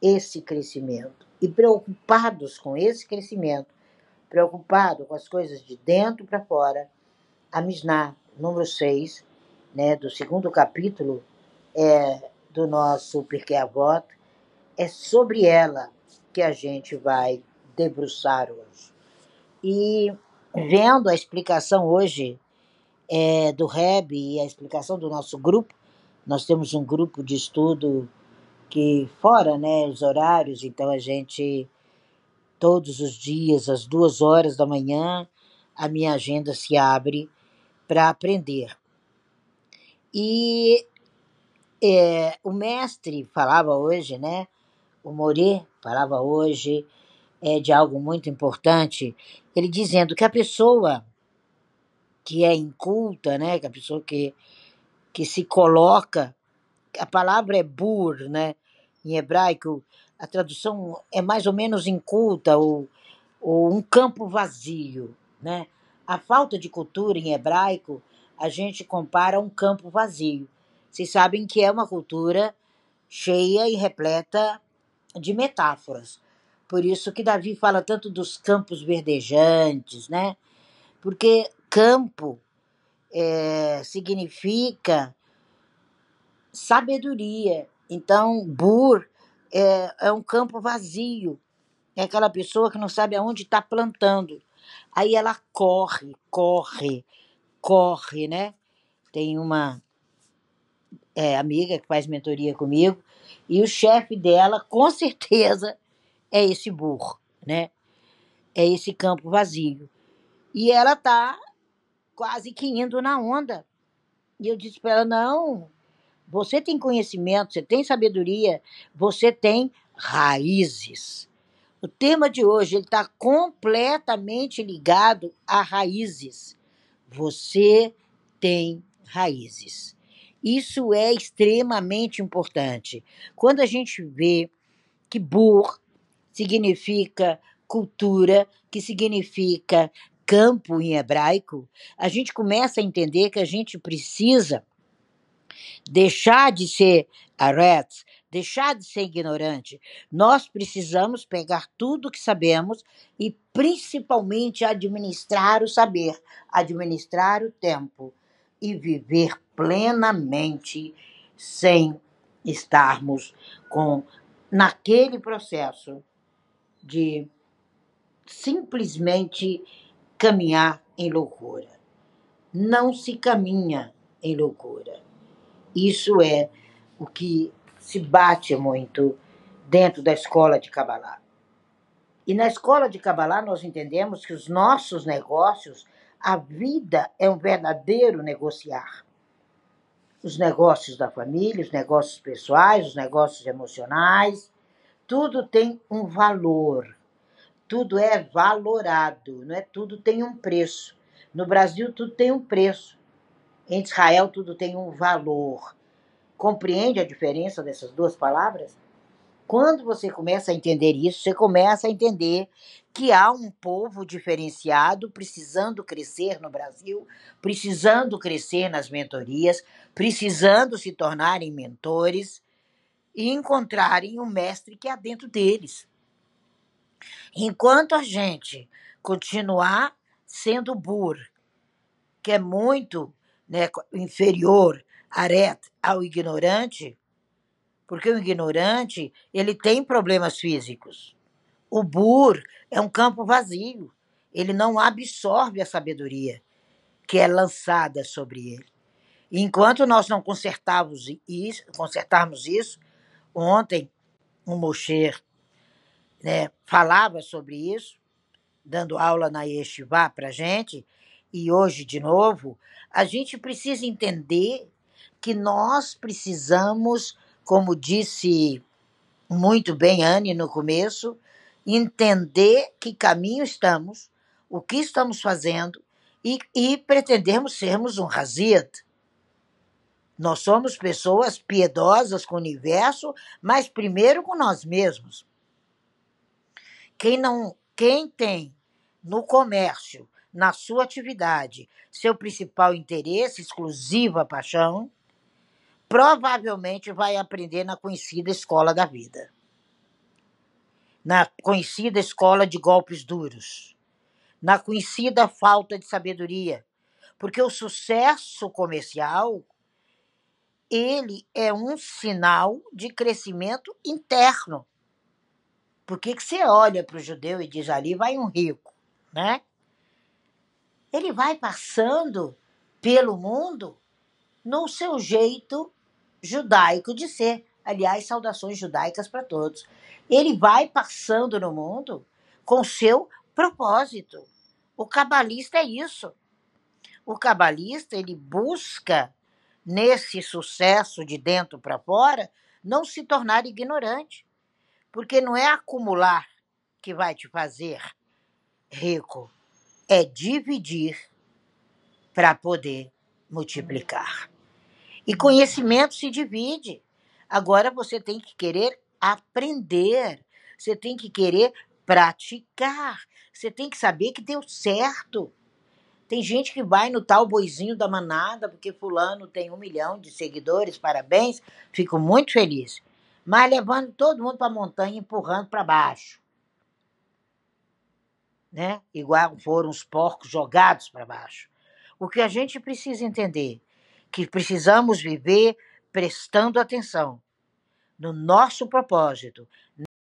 esse crescimento e preocupados com esse crescimento, preocupado com as coisas de dentro para fora, a Mishnah número 6, né, do segundo capítulo é, do nosso Pirkei Avot, é sobre ela que a gente vai debruçar hoje. E vendo a explicação hoje é, do Reb e a explicação do nosso grupo, nós temos um grupo de estudo que fora né, os horários, então a gente todos os dias, às duas horas da manhã, a minha agenda se abre para aprender. E é, o mestre falava hoje, né? O Morê falava hoje é, de algo muito importante, ele dizendo que a pessoa que é inculta, né? Que a pessoa que, que se coloca, a palavra é bur, né? Em hebraico, a tradução é mais ou menos inculta ou, ou um campo vazio, né? A falta de cultura em hebraico, a gente compara a um campo vazio. Vocês sabem que é uma cultura cheia e repleta de metáforas. Por isso que Davi fala tanto dos campos verdejantes, né? Porque campo é, significa sabedoria. Então, bur é, é um campo vazio. É aquela pessoa que não sabe aonde está plantando. Aí ela corre, corre, corre, né? Tem uma é, amiga que faz mentoria comigo e o chefe dela, com certeza, é esse burro, né? É esse campo vazio. E ela tá quase que indo na onda. E eu disse para ela: não, você tem conhecimento, você tem sabedoria, você tem raízes. O tema de hoje está completamente ligado a raízes. Você tem raízes. Isso é extremamente importante. Quando a gente vê que Bur significa cultura, que significa campo em hebraico, a gente começa a entender que a gente precisa deixar de ser aretz, deixar de ser ignorante. Nós precisamos pegar tudo que sabemos e principalmente administrar o saber, administrar o tempo e viver plenamente sem estarmos com naquele processo de simplesmente caminhar em loucura. Não se caminha em loucura. Isso é o que se bate muito dentro da escola de Kabbalah. E na escola de Kabbalah nós entendemos que os nossos negócios, a vida é um verdadeiro negociar. Os negócios da família, os negócios pessoais, os negócios emocionais, tudo tem um valor tudo é valorado, não é? Tudo tem um preço. No Brasil tudo tem um preço. Em Israel tudo tem um valor. Compreende a diferença dessas duas palavras? Quando você começa a entender isso, você começa a entender que há um povo diferenciado precisando crescer no Brasil, precisando crescer nas mentorias, precisando se tornarem mentores e encontrarem um mestre que há dentro deles. Enquanto a gente continuar sendo burro, que é muito né, inferior aret, ao ignorante, porque o ignorante ele tem problemas físicos. O bur é um campo vazio, ele não absorve a sabedoria que é lançada sobre ele. enquanto nós não consertarmos isso, consertarmos isso, ontem um Mosher né, falava sobre isso, dando aula na Yeshiva para gente, e hoje de novo, a gente precisa entender que nós precisamos, como disse muito bem Anne no começo, entender que caminho estamos, o que estamos fazendo e, e pretendermos sermos um Hazid. Nós somos pessoas piedosas com o universo, mas primeiro com nós mesmos. Quem não, quem tem no comércio, na sua atividade, seu principal interesse, exclusiva paixão, provavelmente vai aprender na conhecida escola da vida. na conhecida escola de golpes duros, na conhecida falta de sabedoria, porque o sucesso comercial ele é um sinal de crescimento interno. Por que, que você olha para o judeu e diz ali vai um rico, né? Ele vai passando pelo mundo no seu jeito judaico de ser. Aliás, saudações judaicas para todos. Ele vai passando no mundo com seu propósito. O cabalista é isso. O cabalista ele busca nesse sucesso de dentro para fora não se tornar ignorante, porque não é acumular que vai te fazer rico, é dividir para poder multiplicar. E conhecimento se divide. Agora você tem que querer aprender, você tem que querer praticar, você tem que saber que deu certo. Tem gente que vai no tal boizinho da manada, porque fulano tem um milhão de seguidores, parabéns, fico muito feliz. Mas levando todo mundo para a montanha, empurrando para baixo. Né? Igual foram os porcos jogados para baixo. O que a gente precisa entender que precisamos viver prestando atenção no nosso propósito,